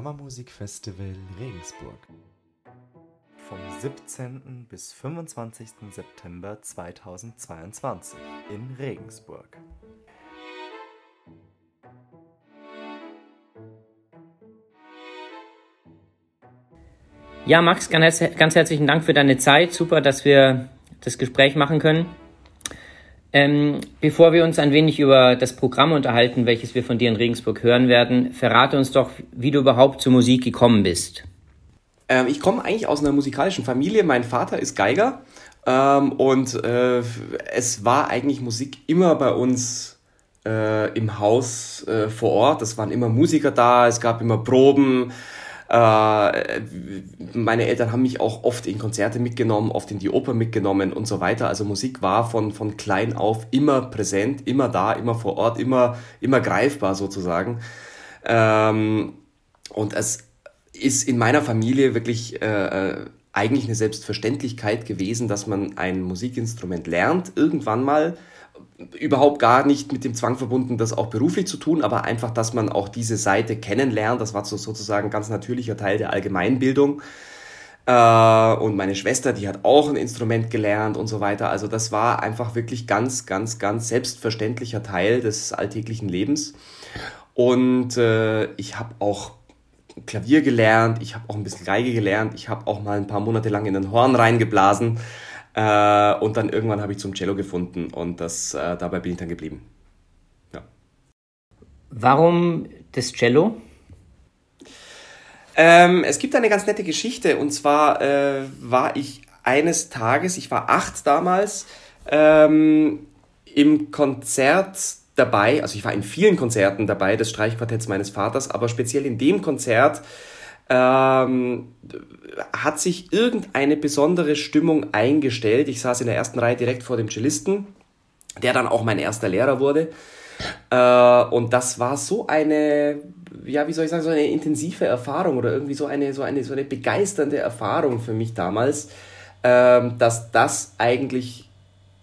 Kammermusikfestival Regensburg. Vom 17. bis 25. September 2022 in Regensburg. Ja, Max, ganz, herzlichen Dank für deine Zeit. Super, dass wir das Gespräch machen können. Ähm, bevor wir uns ein wenig über das Programm unterhalten, welches wir von dir in Regensburg hören werden, verrate uns doch, wie du überhaupt zur Musik gekommen bist. Ähm, ich komme eigentlich aus einer musikalischen Familie. Mein Vater ist Geiger ähm, und äh, es war eigentlich Musik immer bei uns äh, im Haus äh, vor Ort. Es waren immer Musiker da, es gab immer Proben. Äh, meine Eltern haben mich auch oft in Konzerte mitgenommen, oft in die Oper mitgenommen und so weiter. Also Musik war von, von klein auf immer präsent, immer da, immer vor Ort, immer, immer greifbar sozusagen. Ähm, und es ist in meiner Familie wirklich äh, äh eigentlich eine Selbstverständlichkeit gewesen, dass man ein Musikinstrument lernt, irgendwann mal überhaupt gar nicht mit dem Zwang verbunden, das auch beruflich zu tun, aber einfach, dass man auch diese Seite kennenlernt. Das war so sozusagen ein ganz natürlicher Teil der Allgemeinbildung. Äh, und meine Schwester, die hat auch ein Instrument gelernt und so weiter. Also das war einfach wirklich ganz, ganz, ganz selbstverständlicher Teil des alltäglichen Lebens. Und äh, ich habe auch Klavier gelernt, ich habe auch ein bisschen Geige gelernt, ich habe auch mal ein paar Monate lang in den Horn reingeblasen. Äh, und dann irgendwann habe ich zum Cello gefunden und das, äh, dabei bin ich dann geblieben. Ja. Warum das Cello? Ähm, es gibt eine ganz nette Geschichte und zwar äh, war ich eines Tages, ich war acht damals, ähm, im Konzert dabei, also ich war in vielen Konzerten dabei des Streichquartetts meines Vaters, aber speziell in dem Konzert ähm, hat sich irgendeine besondere Stimmung eingestellt. Ich saß in der ersten Reihe direkt vor dem Cellisten, der dann auch mein erster Lehrer wurde. Äh, und das war so eine, ja, wie soll ich sagen, so eine intensive Erfahrung oder irgendwie so eine, so eine, so eine begeisternde Erfahrung für mich damals, äh, dass das eigentlich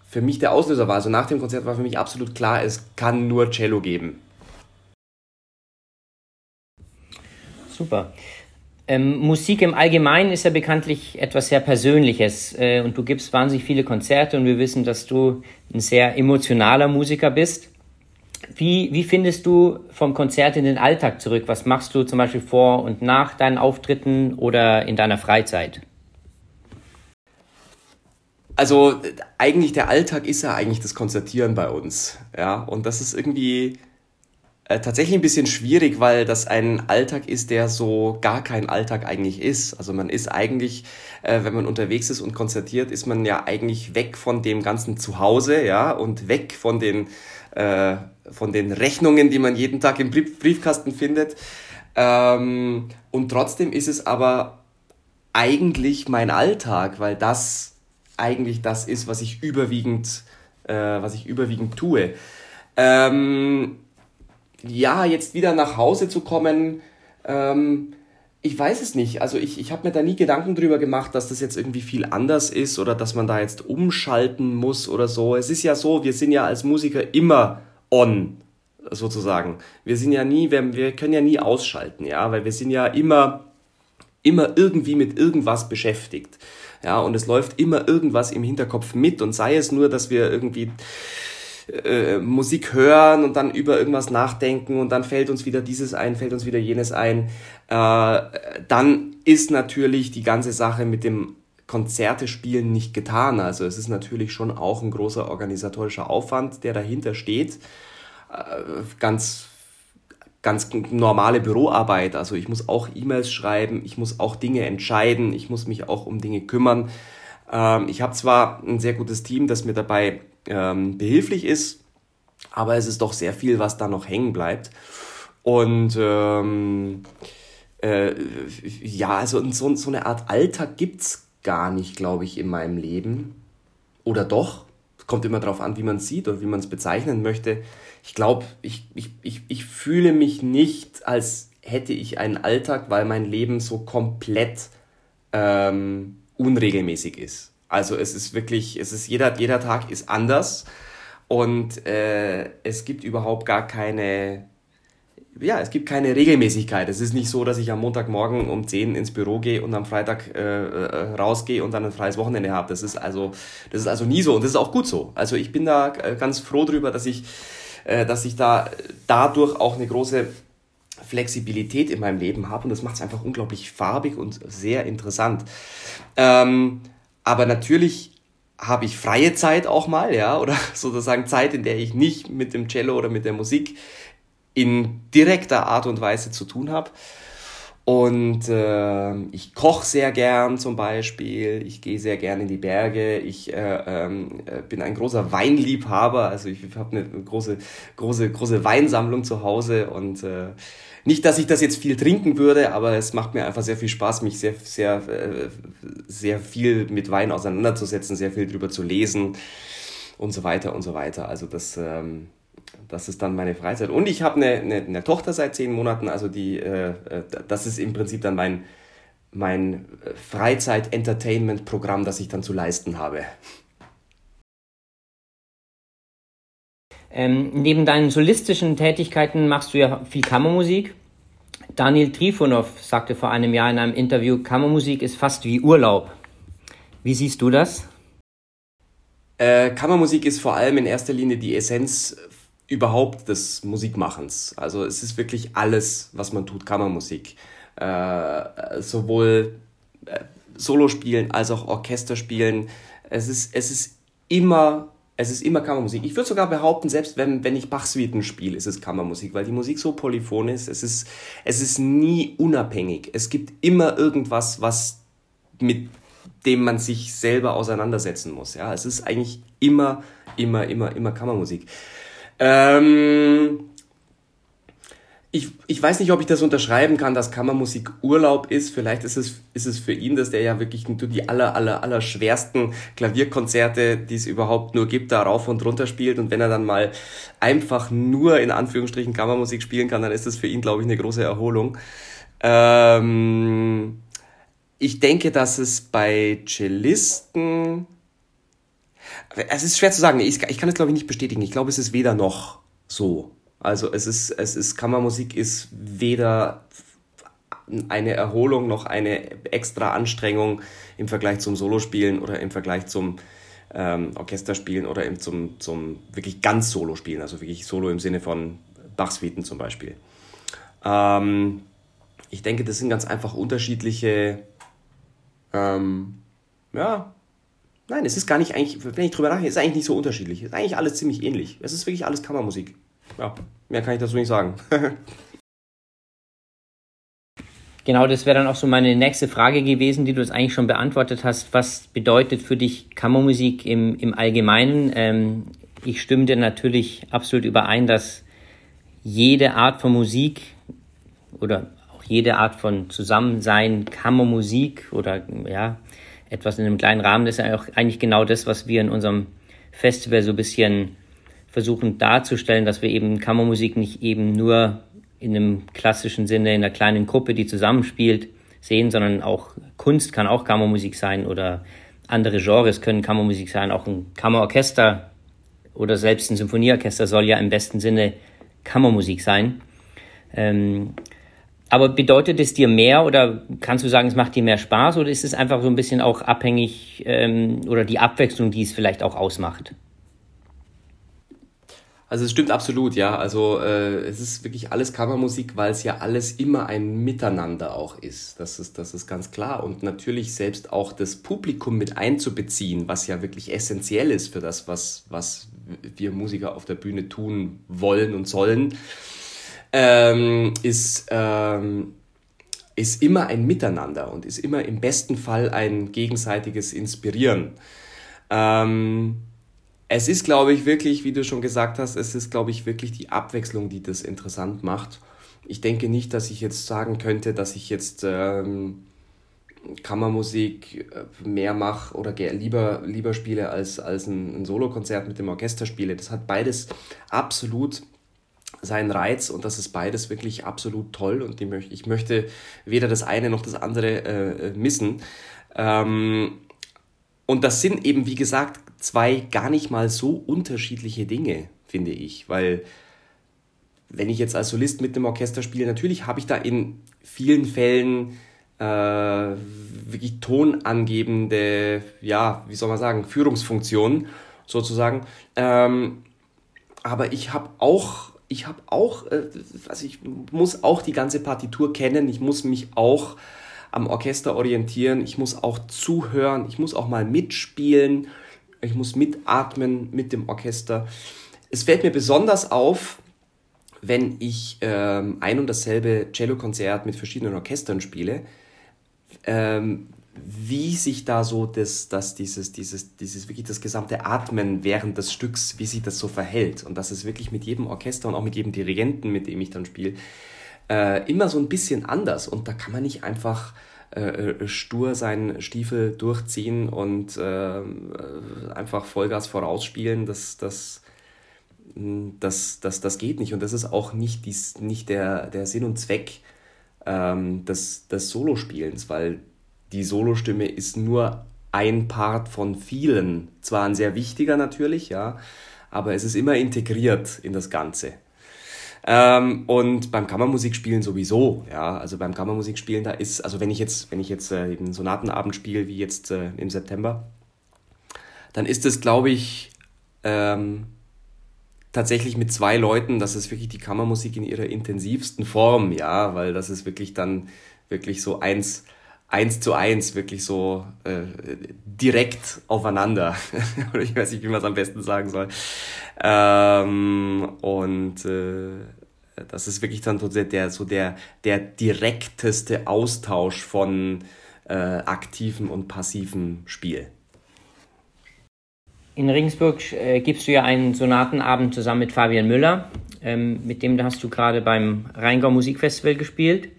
für mich der Auslöser war. Also nach dem Konzert war für mich absolut klar, es kann nur Cello geben. Super. Ähm, Musik im Allgemeinen ist ja bekanntlich etwas sehr Persönliches äh, und du gibst wahnsinnig viele Konzerte und wir wissen, dass du ein sehr emotionaler Musiker bist. Wie, wie findest du vom Konzert in den Alltag zurück? Was machst du zum Beispiel vor und nach deinen Auftritten oder in deiner Freizeit? Also eigentlich der Alltag ist ja eigentlich das Konzertieren bei uns, ja, und das ist irgendwie äh, tatsächlich ein bisschen schwierig, weil das ein Alltag ist, der so gar kein Alltag eigentlich ist. Also man ist eigentlich, äh, wenn man unterwegs ist und konzertiert, ist man ja eigentlich weg von dem ganzen Zuhause, ja, und weg von den, äh, von den Rechnungen, die man jeden Tag im Brief Briefkasten findet. Ähm, und trotzdem ist es aber eigentlich mein Alltag, weil das eigentlich das ist, was ich überwiegend, äh, was ich überwiegend tue. Ähm, ja, jetzt wieder nach Hause zu kommen, ähm, ich weiß es nicht. Also ich, ich habe mir da nie Gedanken drüber gemacht, dass das jetzt irgendwie viel anders ist oder dass man da jetzt umschalten muss oder so. Es ist ja so, wir sind ja als Musiker immer on, sozusagen. Wir sind ja nie, wir, wir können ja nie ausschalten, ja, weil wir sind ja immer, immer irgendwie mit irgendwas beschäftigt. Ja, und es läuft immer irgendwas im Hinterkopf mit und sei es nur, dass wir irgendwie äh, Musik hören und dann über irgendwas nachdenken und dann fällt uns wieder dieses ein, fällt uns wieder jenes ein, äh, dann ist natürlich die ganze Sache mit dem Konzerte spielen nicht getan. Also es ist natürlich schon auch ein großer organisatorischer Aufwand, der dahinter steht. Äh, ganz ganz normale Büroarbeit. Also ich muss auch E-Mails schreiben, ich muss auch Dinge entscheiden, ich muss mich auch um Dinge kümmern. Ähm, ich habe zwar ein sehr gutes Team, das mir dabei ähm, behilflich ist, aber es ist doch sehr viel, was da noch hängen bleibt. Und ähm, äh, ja, also so, so eine Art Alltag gibt es gar nicht, glaube ich, in meinem Leben. Oder doch? Kommt immer darauf an, wie man es sieht oder wie man es bezeichnen möchte. Ich glaube, ich, ich, ich, ich fühle mich nicht, als hätte ich einen Alltag, weil mein Leben so komplett ähm, unregelmäßig ist. Also es ist wirklich, es ist jeder, jeder Tag ist anders und äh, es gibt überhaupt gar keine, ja, es gibt keine Regelmäßigkeit. Es ist nicht so, dass ich am Montagmorgen um 10 ins Büro gehe und am Freitag äh, äh, rausgehe und dann ein freies Wochenende habe. Das ist also, das ist also nie so und das ist auch gut so. Also ich bin da äh, ganz froh drüber, dass ich, äh, dass ich da dadurch auch eine große Flexibilität in meinem Leben habe und das macht es einfach unglaublich farbig und sehr interessant. Ähm, aber natürlich habe ich freie Zeit auch mal, ja, oder sozusagen Zeit, in der ich nicht mit dem Cello oder mit der Musik in direkter Art und Weise zu tun habe. Und äh, ich koche sehr gern zum Beispiel, ich gehe sehr gern in die Berge, ich äh, ähm, äh, bin ein großer Weinliebhaber, also ich habe eine große, große, große Weinsammlung zu Hause und äh, nicht, dass ich das jetzt viel trinken würde, aber es macht mir einfach sehr viel Spaß, mich sehr, sehr, äh, sehr viel mit Wein auseinanderzusetzen, sehr viel drüber zu lesen und so weiter und so weiter. Also das, ähm, das ist dann meine Freizeit. Und ich habe eine, eine, eine, Tochter seit zehn Monaten, also die, äh, äh das ist im Prinzip dann mein, mein Freizeit-Entertainment-Programm, das ich dann zu leisten habe. Ähm, neben deinen solistischen Tätigkeiten machst du ja viel Kammermusik. Daniel Trifonov sagte vor einem Jahr in einem Interview, Kammermusik ist fast wie Urlaub. Wie siehst du das? Äh, Kammermusik ist vor allem in erster Linie die Essenz überhaupt des Musikmachens. Also es ist wirklich alles, was man tut, Kammermusik. Äh, sowohl äh, Solospielen als auch Orchesterspielen. Es ist, es ist immer, es ist immer Kammermusik. Ich würde sogar behaupten, selbst wenn, wenn ich Bach-Suiten spiele, ist es Kammermusik, weil die Musik so polyphon ist. Es ist, es ist nie unabhängig. Es gibt immer irgendwas, was mit dem man sich selber auseinandersetzen muss. Ja, es ist eigentlich immer, immer, immer, immer Kammermusik. Ähm, ich, ich weiß nicht, ob ich das unterschreiben kann, dass Kammermusik Urlaub ist. Vielleicht ist es, ist es für ihn, dass der ja wirklich die aller, aller, aller schwersten Klavierkonzerte, die es überhaupt nur gibt, da rauf und runter spielt. Und wenn er dann mal einfach nur in Anführungsstrichen Kammermusik spielen kann, dann ist das für ihn, glaube ich, eine große Erholung. Ähm, ich denke, dass es bei Cellisten es ist schwer zu sagen. Ich, ich kann es, glaube ich, nicht bestätigen. Ich glaube, es ist weder noch so. Also es ist, es ist, Kammermusik ist weder eine Erholung noch eine extra Anstrengung im Vergleich zum Solospielen oder im Vergleich zum ähm, Orchesterspielen oder im, zum, zum wirklich ganz Solo-Spielen, also wirklich Solo im Sinne von Bachsuiten zum Beispiel. Ähm, ich denke, das sind ganz einfach unterschiedliche ähm, ja, Nein, es ist gar nicht eigentlich, wenn ich drüber nachdenke, ist eigentlich nicht so unterschiedlich. Es ist eigentlich alles ziemlich ähnlich. Es ist wirklich alles Kammermusik. Ja, mehr kann ich dazu nicht sagen. genau, das wäre dann auch so meine nächste Frage gewesen, die du jetzt eigentlich schon beantwortet hast. Was bedeutet für dich Kammermusik im, im Allgemeinen? Ähm, ich stimme dir natürlich absolut überein, dass jede Art von Musik oder auch jede Art von Zusammensein, Kammermusik oder ja, etwas in einem kleinen Rahmen. Das ist ja auch eigentlich genau das, was wir in unserem Festival so ein bisschen versuchen darzustellen, dass wir eben Kammermusik nicht eben nur in einem klassischen Sinne in einer kleinen Gruppe, die zusammenspielt, sehen, sondern auch Kunst kann auch Kammermusik sein oder andere Genres können Kammermusik sein. Auch ein Kammerorchester oder selbst ein Symphonieorchester soll ja im besten Sinne Kammermusik sein. Ähm, aber bedeutet es dir mehr oder kannst du sagen, es macht dir mehr Spaß oder ist es einfach so ein bisschen auch abhängig ähm, oder die Abwechslung, die es vielleicht auch ausmacht? Also es stimmt absolut, ja. Also äh, es ist wirklich alles Kammermusik, weil es ja alles immer ein Miteinander auch ist. Das ist, das ist ganz klar. Und natürlich selbst auch das Publikum mit einzubeziehen, was ja wirklich essentiell ist für das, was, was wir Musiker auf der Bühne tun wollen und sollen ähm, ist, ähm, ist immer ein Miteinander und ist immer im besten Fall ein gegenseitiges Inspirieren. Ähm, es ist, glaube ich, wirklich, wie du schon gesagt hast, es ist, glaube ich, wirklich die Abwechslung, die das interessant macht. Ich denke nicht, dass ich jetzt sagen könnte, dass ich jetzt ähm, Kammermusik äh, mehr mache oder lieber, lieber spiele als, als ein, ein Solokonzert mit dem Orchester spiele. Das hat beides absolut seinen Reiz und das ist beides wirklich absolut toll und ich möchte weder das eine noch das andere äh, missen. Ähm, und das sind eben, wie gesagt, zwei gar nicht mal so unterschiedliche Dinge, finde ich, weil wenn ich jetzt als Solist mit dem Orchester spiele, natürlich habe ich da in vielen Fällen äh, wirklich tonangebende, ja, wie soll man sagen, Führungsfunktionen sozusagen. Ähm, aber ich habe auch, ich habe auch, äh, also ich muss auch die ganze Partitur kennen, ich muss mich auch am Orchester orientieren, ich muss auch zuhören, ich muss auch mal mitspielen, ich muss mitatmen mit dem Orchester. Es fällt mir besonders auf, wenn ich ähm, ein und dasselbe Cellokonzert mit verschiedenen Orchestern spiele, ähm, wie sich da so das, das, dieses, dieses, dieses wirklich das gesamte Atmen während des Stücks, wie sich das so verhält. Und das ist wirklich mit jedem Orchester und auch mit jedem Dirigenten, mit dem ich dann spiele, äh, immer so ein bisschen anders. Und da kann man nicht einfach äh, äh stur seinen Stiefel durchziehen und äh, einfach Vollgas vorausspielen. Das, das, das, das, das geht nicht. Und das ist auch nicht, dies, nicht der, der Sinn und Zweck ähm, des, des Solospielens, weil die Solostimme ist nur ein Part von vielen. Zwar ein sehr wichtiger natürlich, ja, aber es ist immer integriert in das Ganze. Ähm, und beim Kammermusikspielen sowieso, ja, also beim Kammermusikspielen, da ist, also wenn ich jetzt, wenn ich jetzt äh, einen Sonatenabend spiele, wie jetzt äh, im September, dann ist es, glaube ich, ähm, tatsächlich mit zwei Leuten, das ist wirklich die Kammermusik in ihrer intensivsten Form, ja, weil das ist wirklich dann wirklich so eins, eins zu eins, wirklich so äh, direkt aufeinander. Ich weiß nicht, wie man es am besten sagen soll. Ähm, und äh, das ist wirklich dann so der, so der, der direkteste Austausch von äh, aktivem und passivem Spiel. In Regensburg äh, gibst du ja einen Sonatenabend zusammen mit Fabian Müller. Ähm, mit dem hast du gerade beim Rheingau Musikfestival gespielt.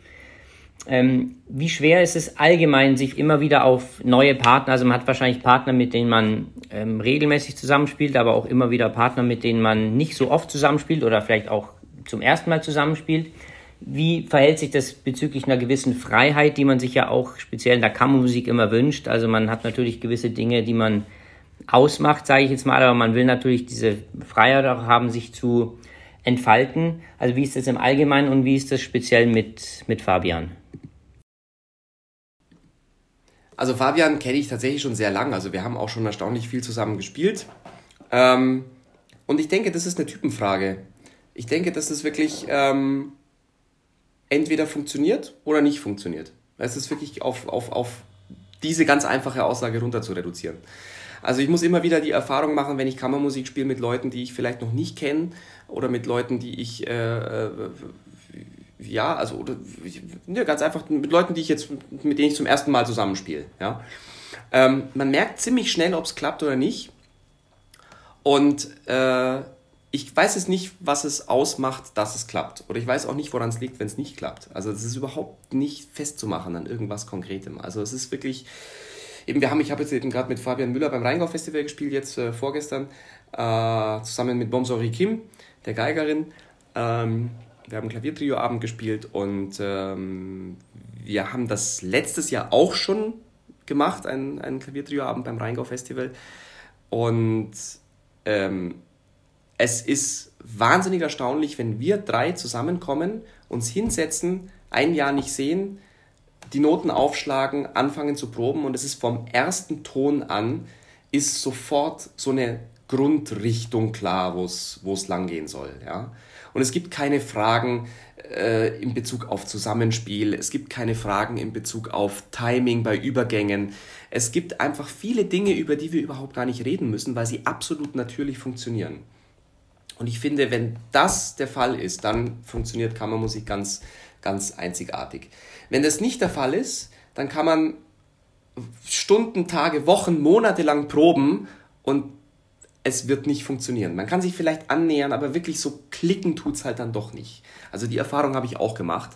Ähm, wie schwer ist es allgemein, sich immer wieder auf neue Partner, also man hat wahrscheinlich Partner, mit denen man ähm, regelmäßig zusammenspielt, aber auch immer wieder Partner, mit denen man nicht so oft zusammenspielt oder vielleicht auch zum ersten Mal zusammenspielt. Wie verhält sich das bezüglich einer gewissen Freiheit, die man sich ja auch speziell in der Kammermusik immer wünscht? Also man hat natürlich gewisse Dinge, die man ausmacht, sage ich jetzt mal, aber man will natürlich diese Freiheit auch haben, sich zu entfalten. Also wie ist das im Allgemeinen und wie ist das speziell mit, mit Fabian? Also Fabian kenne ich tatsächlich schon sehr lange, also wir haben auch schon erstaunlich viel zusammen gespielt. Ähm, und ich denke, das ist eine Typenfrage. Ich denke, dass das wirklich ähm, entweder funktioniert oder nicht funktioniert. Es ist wirklich auf, auf, auf diese ganz einfache Aussage runter zu reduzieren. Also ich muss immer wieder die Erfahrung machen, wenn ich Kammermusik spiele mit Leuten, die ich vielleicht noch nicht kenne oder mit Leuten, die ich äh, äh, ja, also oder, ja, ganz einfach mit Leuten, die ich jetzt, mit denen ich zum ersten Mal zusammenspiele. Ja. Ähm, man merkt ziemlich schnell, ob es klappt oder nicht. Und äh, ich weiß es nicht, was es ausmacht, dass es klappt. Oder ich weiß auch nicht, woran es liegt, wenn es nicht klappt. Also es ist überhaupt nicht festzumachen an irgendwas Konkretem. Also es ist wirklich, eben wir haben, ich habe jetzt eben gerade mit Fabian Müller beim Rheingau Festival gespielt, jetzt äh, vorgestern, äh, zusammen mit Bomsori Kim, der Geigerin. Ähm, wir haben Klaviertrio-Abend gespielt und ähm, wir haben das letztes Jahr auch schon gemacht, einen, einen Klaviertrio-Abend beim Rheingau Festival. Und ähm, es ist wahnsinnig erstaunlich, wenn wir drei zusammenkommen, uns hinsetzen, ein Jahr nicht sehen, die Noten aufschlagen, anfangen zu proben und es ist vom ersten Ton an, ist sofort so eine Grundrichtung klar, wo es lang gehen soll. Ja? Und es gibt keine Fragen äh, in Bezug auf Zusammenspiel, es gibt keine Fragen in Bezug auf Timing bei Übergängen. Es gibt einfach viele Dinge, über die wir überhaupt gar nicht reden müssen, weil sie absolut natürlich funktionieren. Und ich finde, wenn das der Fall ist, dann funktioniert Kammermusik ganz, ganz einzigartig. Wenn das nicht der Fall ist, dann kann man Stunden, Tage, Wochen, Monate lang proben und es wird nicht funktionieren. Man kann sich vielleicht annähern, aber wirklich so klicken tut es halt dann doch nicht. Also die Erfahrung habe ich auch gemacht.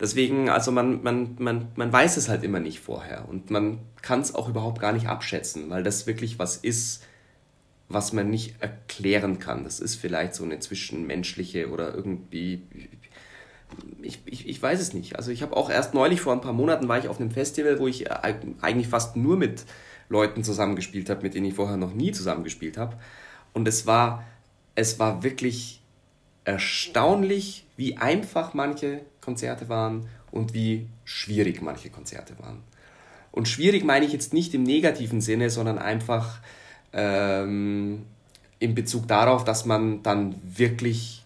Deswegen, also man, man, man, man weiß es halt immer nicht vorher und man kann es auch überhaupt gar nicht abschätzen, weil das wirklich was ist, was man nicht erklären kann. Das ist vielleicht so eine zwischenmenschliche oder irgendwie ich, ich, ich weiß es nicht. Also ich habe auch erst neulich vor ein paar Monaten war ich auf einem Festival, wo ich äh, eigentlich fast nur mit Leuten zusammengespielt habe, mit denen ich vorher noch nie zusammengespielt habe. Und es war, es war wirklich erstaunlich, wie einfach manche Konzerte waren und wie schwierig manche Konzerte waren. Und schwierig meine ich jetzt nicht im negativen Sinne, sondern einfach ähm, in Bezug darauf, dass man dann wirklich,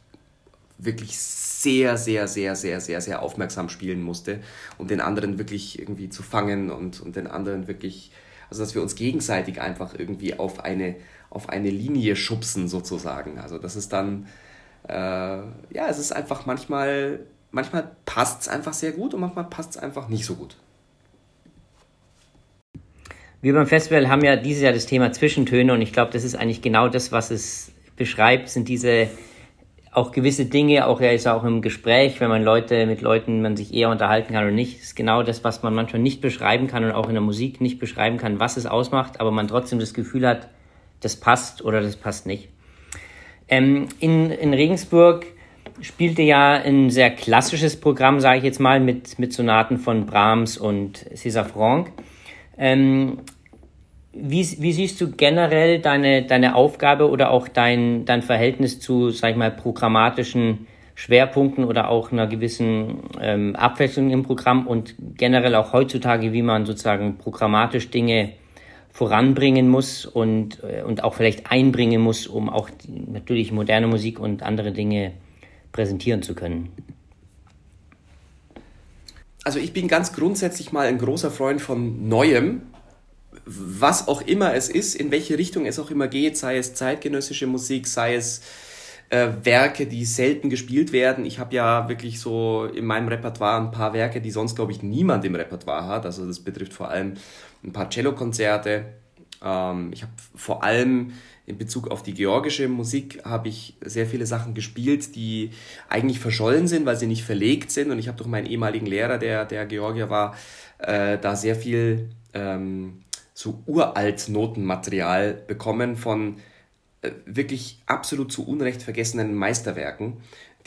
wirklich sehr, sehr, sehr, sehr, sehr, sehr aufmerksam spielen musste, um den anderen wirklich irgendwie zu fangen und, und den anderen wirklich, also dass wir uns gegenseitig einfach irgendwie auf eine, auf eine Linie schubsen sozusagen. Also das ist dann, äh, ja, es ist einfach manchmal, manchmal passt es einfach sehr gut und manchmal passt es einfach nicht so gut. Wir beim Festival haben ja dieses Jahr das Thema Zwischentöne und ich glaube, das ist eigentlich genau das, was es beschreibt, sind diese auch gewisse Dinge, auch er ist auch im Gespräch, wenn man Leute mit Leuten man sich eher unterhalten kann oder nicht, ist genau das, was man manchmal nicht beschreiben kann und auch in der Musik nicht beschreiben kann, was es ausmacht, aber man trotzdem das Gefühl hat, das passt oder das passt nicht. Ähm, in, in Regensburg spielte ja ein sehr klassisches Programm, sage ich jetzt mal, mit, mit Sonaten von Brahms und César Franck. Ähm, wie, wie siehst du generell deine, deine Aufgabe oder auch dein, dein Verhältnis zu, sag ich mal, programmatischen Schwerpunkten oder auch einer gewissen ähm, Abwechslung im Programm und generell auch heutzutage, wie man sozusagen programmatisch Dinge voranbringen muss und, äh, und auch vielleicht einbringen muss, um auch die, natürlich moderne Musik und andere Dinge präsentieren zu können? Also ich bin ganz grundsätzlich mal ein großer Freund von Neuem, was auch immer es ist, in welche Richtung es auch immer geht, sei es zeitgenössische Musik, sei es äh, Werke, die selten gespielt werden. Ich habe ja wirklich so in meinem Repertoire ein paar Werke, die sonst, glaube ich, niemand im Repertoire hat. Also das betrifft vor allem ein paar Cellokonzerte. Ähm, ich habe vor allem in Bezug auf die georgische Musik habe ich sehr viele Sachen gespielt, die eigentlich verschollen sind, weil sie nicht verlegt sind. Und ich habe durch meinen ehemaligen Lehrer, der, der Georgier war, äh, da sehr viel ähm, so uralt Notenmaterial bekommen von äh, wirklich absolut zu Unrecht vergessenen Meisterwerken,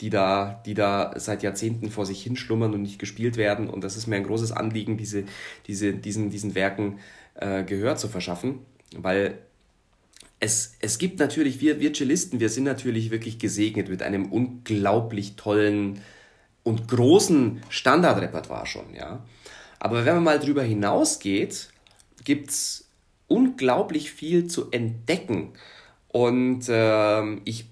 die da, die da seit Jahrzehnten vor sich hinschlummern und nicht gespielt werden. Und das ist mir ein großes Anliegen, diese, diese, diesen, diesen Werken äh, Gehör zu verschaffen, weil es, es gibt natürlich, wir, wir Cellisten, wir sind natürlich wirklich gesegnet mit einem unglaublich tollen und großen Standardrepertoire schon, ja. Aber wenn man mal drüber hinausgeht, gibt es unglaublich viel zu entdecken. Und ähm, ich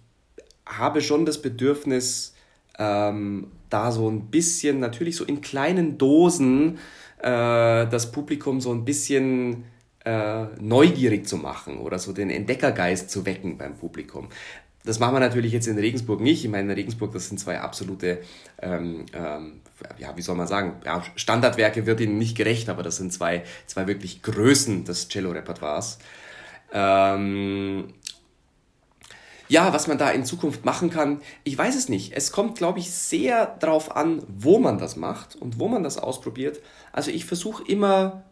habe schon das Bedürfnis, ähm, da so ein bisschen, natürlich so in kleinen Dosen, äh, das Publikum so ein bisschen äh, neugierig zu machen oder so den Entdeckergeist zu wecken beim Publikum. Das machen wir natürlich jetzt in Regensburg nicht. Ich meine, in Regensburg, das sind zwei absolute, ähm, ähm, ja, wie soll man sagen, ja, Standardwerke wird ihnen nicht gerecht, aber das sind zwei, zwei wirklich Größen des Cello-Repertoires. Ähm, ja, was man da in Zukunft machen kann, ich weiß es nicht. Es kommt, glaube ich, sehr darauf an, wo man das macht und wo man das ausprobiert. Also ich versuche immer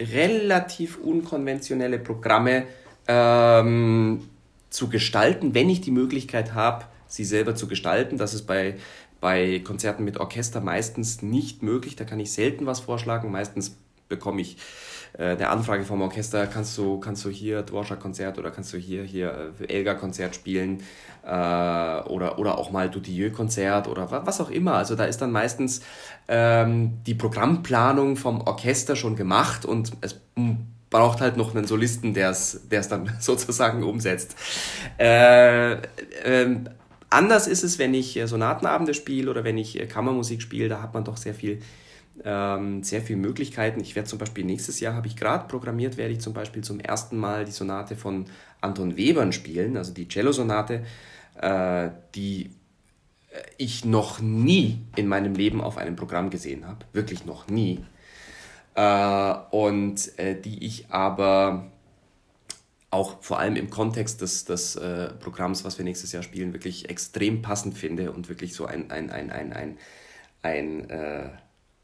relativ unkonventionelle Programme ähm, zu gestalten, wenn ich die Möglichkeit habe, sie selber zu gestalten. Das ist bei, bei Konzerten mit Orchester meistens nicht möglich. Da kann ich selten was vorschlagen. Meistens bekomme ich äh, eine Anfrage vom Orchester, kannst du, kannst du hier Dvorak-Konzert oder kannst du hier, hier äh, Elgar-Konzert spielen äh, oder, oder auch mal Dutilleux-Konzert oder was auch immer. Also da ist dann meistens ähm, die Programmplanung vom Orchester schon gemacht und es braucht halt noch einen Solisten, der es dann sozusagen umsetzt. Äh, äh, anders ist es, wenn ich Sonatenabende spiele oder wenn ich Kammermusik spiele, da hat man doch sehr viel ähm, sehr viele Möglichkeiten. Ich werde zum Beispiel nächstes Jahr, habe ich gerade programmiert, werde ich zum Beispiel zum ersten Mal die Sonate von Anton Webern spielen, also die Cello-Sonate, äh, die ich noch nie in meinem Leben auf einem Programm gesehen habe, wirklich noch nie. Äh, und äh, die ich aber auch vor allem im Kontext des, des äh, Programms, was wir nächstes Jahr spielen, wirklich extrem passend finde und wirklich so ein, ein, ein, ein, ein, ein, äh,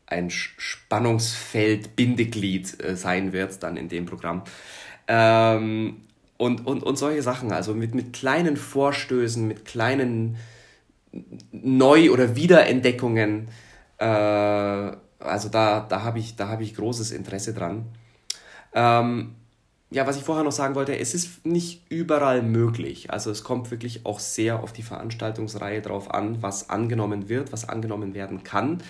ein Spannungsfeld, Bindeglied äh, sein wird dann in dem Programm. Ähm, und, und, und solche Sachen, also mit, mit kleinen Vorstößen, mit kleinen Neu- oder Wiederentdeckungen. Äh, also da, da habe ich, hab ich großes Interesse dran. Ähm, ja, was ich vorher noch sagen wollte, es ist nicht überall möglich. Also es kommt wirklich auch sehr auf die Veranstaltungsreihe drauf an, was angenommen wird, was angenommen werden kann.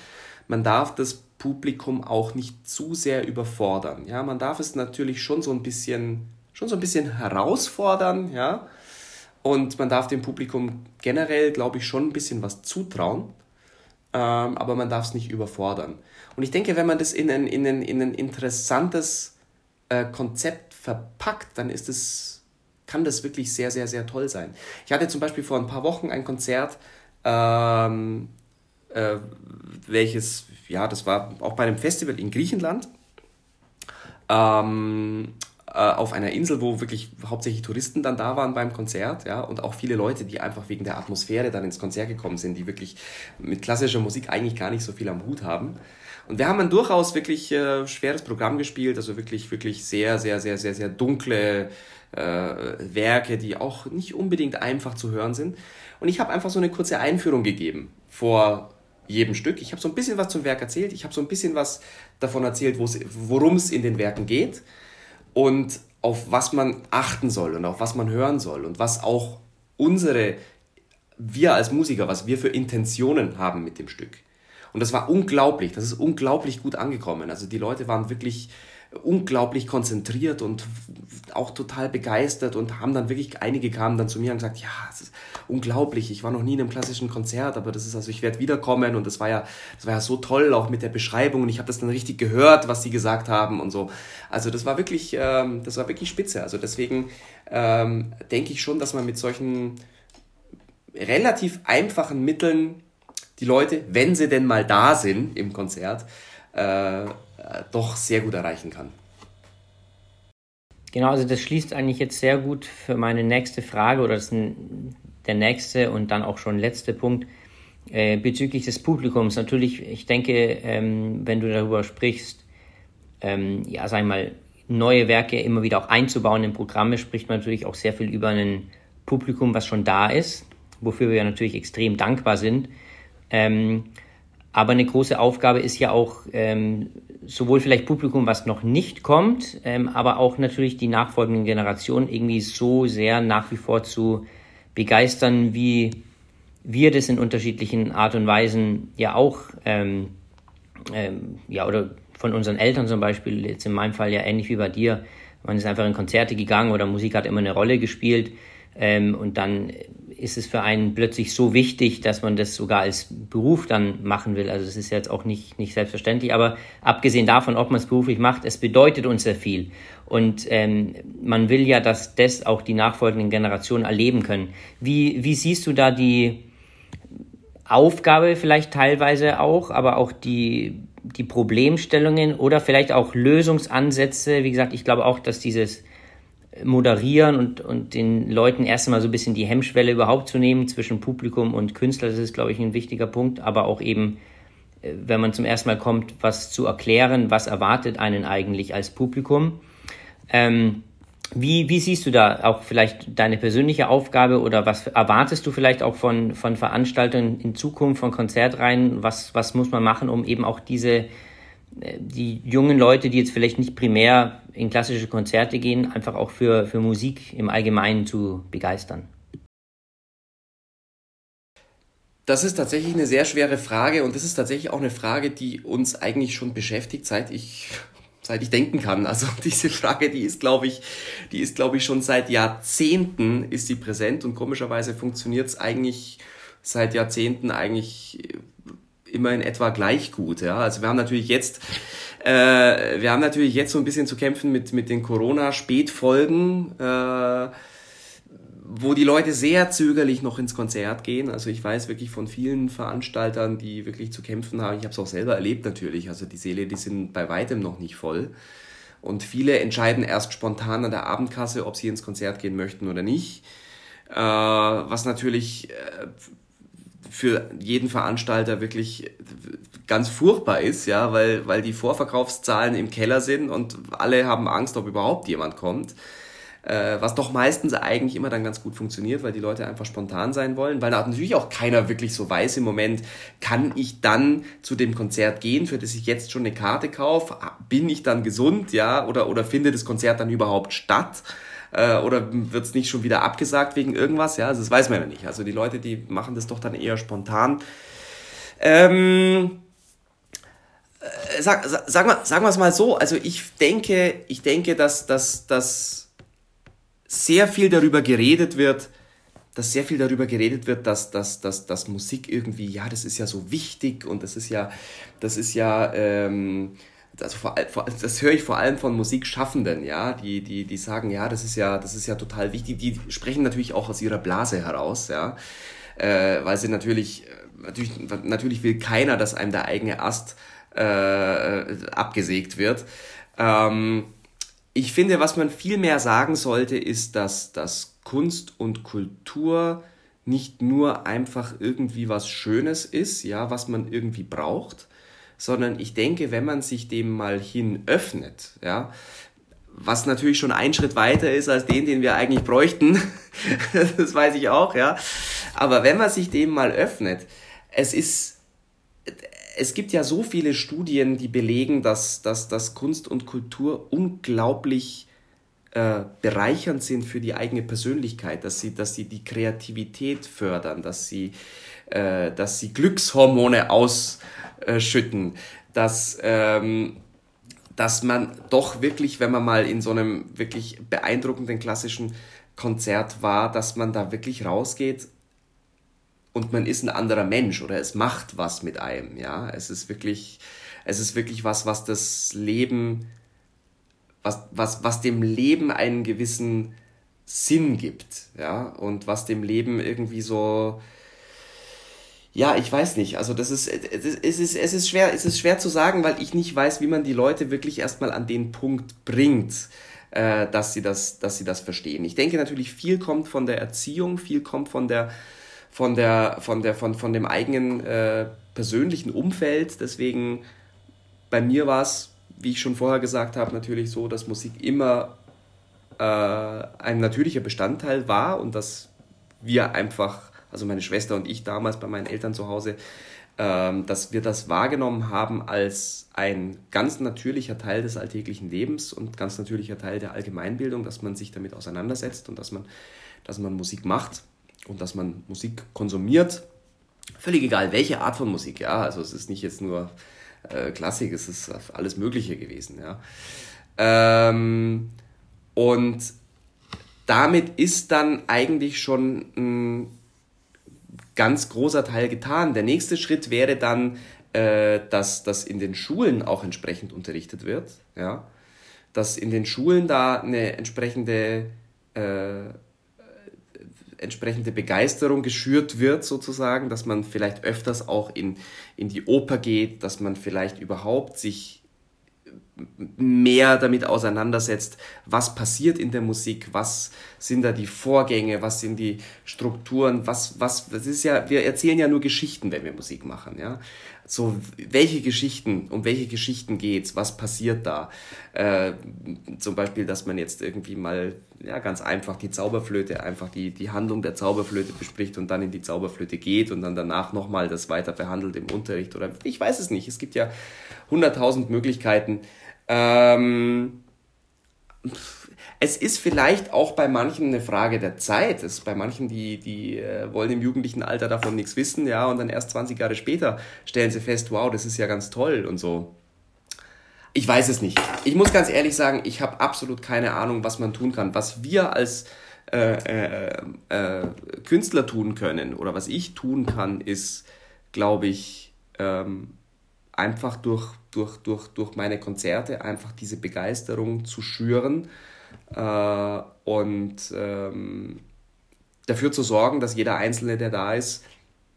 Man darf das Publikum auch nicht zu sehr überfordern. Ja, man darf es natürlich schon so ein bisschen, schon so ein bisschen herausfordern, ja. Und man darf dem Publikum generell, glaube ich, schon ein bisschen was zutrauen. Ähm, aber man darf es nicht überfordern. Und ich denke, wenn man das in ein, in ein, in ein interessantes äh, Konzept verpackt, dann ist es, kann das wirklich sehr, sehr, sehr toll sein. Ich hatte zum Beispiel vor ein paar Wochen ein Konzert, ähm, äh, welches, ja, das war auch bei einem Festival in Griechenland. Ähm, äh, auf einer Insel, wo wirklich hauptsächlich Touristen dann da waren beim Konzert, ja, und auch viele Leute, die einfach wegen der Atmosphäre dann ins Konzert gekommen sind, die wirklich mit klassischer Musik eigentlich gar nicht so viel am Hut haben. Und wir haben ein durchaus wirklich äh, schweres Programm gespielt, also wirklich, wirklich sehr, sehr, sehr, sehr, sehr dunkle äh, Werke, die auch nicht unbedingt einfach zu hören sind. Und ich habe einfach so eine kurze Einführung gegeben vor jedem Stück. Ich habe so ein bisschen was zum Werk erzählt, ich habe so ein bisschen was davon erzählt, worum es in den Werken geht und auf was man achten soll und auf was man hören soll und was auch unsere, wir als Musiker, was wir für Intentionen haben mit dem Stück. Und das war unglaublich, das ist unglaublich gut angekommen. Also die Leute waren wirklich unglaublich konzentriert und auch total begeistert und haben dann wirklich, einige kamen dann zu mir und gesagt, ja, es ist unglaublich, ich war noch nie in einem klassischen Konzert, aber das ist also, ich werde wiederkommen und das war ja, das war ja so toll, auch mit der Beschreibung und ich habe das dann richtig gehört, was sie gesagt haben und so. Also das war wirklich, ähm, das war wirklich spitze. Also deswegen ähm, denke ich schon, dass man mit solchen relativ einfachen Mitteln die Leute, wenn sie denn mal da sind im Konzert, äh, doch sehr gut erreichen kann. Genau, also das schließt eigentlich jetzt sehr gut für meine nächste Frage oder das ist der nächste und dann auch schon letzte Punkt äh, bezüglich des Publikums. Natürlich, ich denke, ähm, wenn du darüber sprichst, ähm, ja, sag ich mal, neue Werke immer wieder auch einzubauen in Programme, spricht man natürlich auch sehr viel über ein Publikum, was schon da ist, wofür wir natürlich extrem dankbar sind. Ähm, aber eine große Aufgabe ist ja auch ähm, sowohl vielleicht Publikum, was noch nicht kommt, ähm, aber auch natürlich die nachfolgenden Generationen irgendwie so sehr nach wie vor zu begeistern, wie wir das in unterschiedlichen Art und Weisen ja auch, ähm, ähm, ja, oder von unseren Eltern zum Beispiel, jetzt in meinem Fall ja ähnlich wie bei dir, man ist einfach in Konzerte gegangen oder Musik hat immer eine Rolle gespielt ähm, und dann ist es für einen plötzlich so wichtig, dass man das sogar als Beruf dann machen will. Also es ist jetzt auch nicht, nicht selbstverständlich, aber abgesehen davon, ob man es beruflich macht, es bedeutet uns sehr viel. Und ähm, man will ja, dass das auch die nachfolgenden Generationen erleben können. Wie, wie siehst du da die Aufgabe vielleicht teilweise auch, aber auch die, die Problemstellungen oder vielleicht auch Lösungsansätze? Wie gesagt, ich glaube auch, dass dieses moderieren und, und den Leuten erst einmal so ein bisschen die Hemmschwelle überhaupt zu nehmen zwischen Publikum und Künstler. Das ist, glaube ich, ein wichtiger Punkt. Aber auch eben, äh, wenn man zum ersten Mal kommt, was zu erklären, was erwartet einen eigentlich als Publikum. Ähm, wie, wie siehst du da auch vielleicht deine persönliche Aufgabe oder was erwartest du vielleicht auch von, von Veranstaltungen in Zukunft, von Konzertreihen? Was, was muss man machen, um eben auch diese die jungen Leute, die jetzt vielleicht nicht primär in klassische Konzerte gehen, einfach auch für, für Musik im Allgemeinen zu begeistern? Das ist tatsächlich eine sehr schwere Frage und das ist tatsächlich auch eine Frage, die uns eigentlich schon beschäftigt, seit ich seit ich denken kann. Also diese Frage, die ist, glaube ich, die ist, glaube ich, schon seit Jahrzehnten ist sie präsent und komischerweise funktioniert es eigentlich seit Jahrzehnten eigentlich immer in etwa gleich gut. Ja? Also wir haben natürlich jetzt, äh, wir haben natürlich jetzt so ein bisschen zu kämpfen mit, mit den Corona-Spätfolgen, äh, wo die Leute sehr zögerlich noch ins Konzert gehen. Also ich weiß wirklich von vielen Veranstaltern, die wirklich zu kämpfen haben. Ich habe es auch selber erlebt natürlich. Also die Seele, die sind bei weitem noch nicht voll. Und viele entscheiden erst spontan an der Abendkasse, ob sie ins Konzert gehen möchten oder nicht. Äh, was natürlich äh, für jeden Veranstalter wirklich ganz furchtbar ist, ja, weil, weil die Vorverkaufszahlen im Keller sind und alle haben Angst, ob überhaupt jemand kommt. äh, was doch meistens eigentlich immer dann ganz gut funktioniert, weil die Leute einfach spontan sein wollen, weil natürlich auch keiner wirklich so weiß im Moment, kann ich dann zu dem Konzert gehen, für das ich jetzt schon eine Karte kaufe, bin ich dann gesund, ja, oder, oder findet das Konzert dann überhaupt statt? Äh, oder wird es nicht schon wieder abgesagt wegen irgendwas? Ja, also das weiß man ja nicht. Also die Leute, die machen das doch dann eher spontan. Ähm, äh, sag, sag, sag, mal, sagen wir es mal so, also ich denke, ich denke, dass, dass, dass sehr viel darüber geredet wird, dass sehr viel darüber geredet wird, dass, dass, dass, dass Musik irgendwie, ja, das ist ja so wichtig und das ist ja, das ist ja, ähm, also vor, vor, das höre ich vor allem von Musikschaffenden, ja, die, die, die sagen, ja, das ist ja, das ist ja total wichtig. Die sprechen natürlich auch aus ihrer Blase heraus, ja, äh, weil sie natürlich, natürlich, natürlich will keiner, dass einem der eigene Ast äh, abgesägt wird. Ähm, ich finde, was man viel mehr sagen sollte, ist, dass, dass Kunst und Kultur nicht nur einfach irgendwie was Schönes ist, ja, was man irgendwie braucht, sondern ich denke, wenn man sich dem mal hin öffnet, ja, was natürlich schon ein Schritt weiter ist als den, den wir eigentlich bräuchten, das weiß ich auch, ja, aber wenn man sich dem mal öffnet, es ist, es gibt ja so viele Studien, die belegen, dass, dass, dass Kunst und Kultur unglaublich äh, bereichernd sind für die eigene Persönlichkeit, dass sie, dass sie die Kreativität fördern, dass sie, äh, dass sie Glückshormone ausschütten, dass, ähm, dass man doch wirklich, wenn man mal in so einem wirklich beeindruckenden klassischen Konzert war, dass man da wirklich rausgeht und man ist ein anderer Mensch oder es macht was mit einem, ja. Es ist wirklich, es ist wirklich was, was das Leben, was, was, was dem Leben einen gewissen Sinn gibt, ja, und was dem Leben irgendwie so, ja, ich weiß nicht. Also das ist, es ist, es ist schwer, es ist schwer zu sagen, weil ich nicht weiß, wie man die Leute wirklich erstmal an den Punkt bringt, äh, dass sie das, dass sie das verstehen. Ich denke natürlich, viel kommt von der Erziehung, viel kommt von der, von der, von der, von, von dem eigenen äh, persönlichen Umfeld. Deswegen bei mir war es, wie ich schon vorher gesagt habe, natürlich so, dass Musik immer äh, ein natürlicher Bestandteil war und dass wir einfach, also meine Schwester und ich damals bei meinen Eltern zu Hause, ähm, dass wir das wahrgenommen haben als ein ganz natürlicher Teil des alltäglichen Lebens und ganz natürlicher Teil der Allgemeinbildung, dass man sich damit auseinandersetzt und dass man, dass man Musik macht und dass man Musik konsumiert. Völlig egal, welche Art von Musik, ja. Also es ist nicht jetzt nur äh, Klassik, es ist alles Mögliche gewesen, ja. Ähm, und damit ist dann eigentlich schon ein ganz großer Teil getan. Der nächste Schritt wäre dann, äh, dass das in den Schulen auch entsprechend unterrichtet wird, ja. Dass in den Schulen da eine entsprechende äh, entsprechende Begeisterung geschürt wird, sozusagen, dass man vielleicht öfters auch in, in die Oper geht, dass man vielleicht überhaupt sich mehr damit auseinandersetzt, was passiert in der Musik, was sind da die Vorgänge, was sind die Strukturen, was, was, das ist ja, wir erzählen ja nur Geschichten, wenn wir Musik machen, ja so welche Geschichten, um welche Geschichten geht's, was passiert da. Äh, zum Beispiel, dass man jetzt irgendwie mal ja, ganz einfach die Zauberflöte, einfach die, die Handlung der Zauberflöte bespricht und dann in die Zauberflöte geht und dann danach nochmal das weiter behandelt im Unterricht oder ich weiß es nicht. Es gibt ja hunderttausend Möglichkeiten. Ähm, es ist vielleicht auch bei manchen eine Frage der Zeit. Es ist bei manchen, die, die äh, wollen im jugendlichen Alter davon nichts wissen, ja, und dann erst 20 Jahre später stellen sie fest, wow, das ist ja ganz toll und so. Ich weiß es nicht. Ich muss ganz ehrlich sagen, ich habe absolut keine Ahnung, was man tun kann. Was wir als äh, äh, äh, Künstler tun können oder was ich tun kann, ist, glaube ich, ähm, einfach durch, durch, durch, durch meine Konzerte einfach diese Begeisterung zu schüren äh, und ähm, dafür zu sorgen, dass jeder Einzelne, der da ist,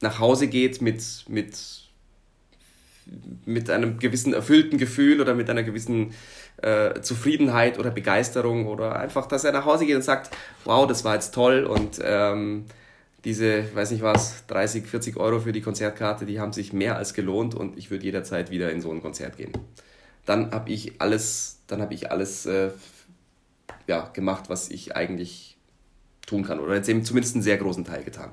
nach Hause geht mit, mit, mit einem gewissen erfüllten Gefühl oder mit einer gewissen äh, Zufriedenheit oder Begeisterung oder einfach, dass er nach Hause geht und sagt, wow, das war jetzt toll und ähm, diese, weiß nicht was, 30, 40 Euro für die Konzertkarte, die haben sich mehr als gelohnt und ich würde jederzeit wieder in so ein Konzert gehen. Dann habe ich alles, dann habe ich alles äh, ja, gemacht, was ich eigentlich tun kann. Oder jetzt eben zumindest einen sehr großen Teil getan.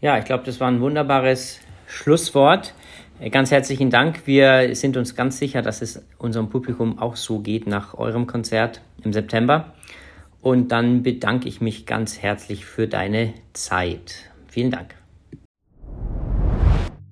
Ja, ich glaube, das war ein wunderbares Schlusswort. Äh, ganz herzlichen Dank. Wir sind uns ganz sicher, dass es unserem Publikum auch so geht nach eurem Konzert im September. Und dann bedanke ich mich ganz herzlich für deine Zeit. Vielen Dank.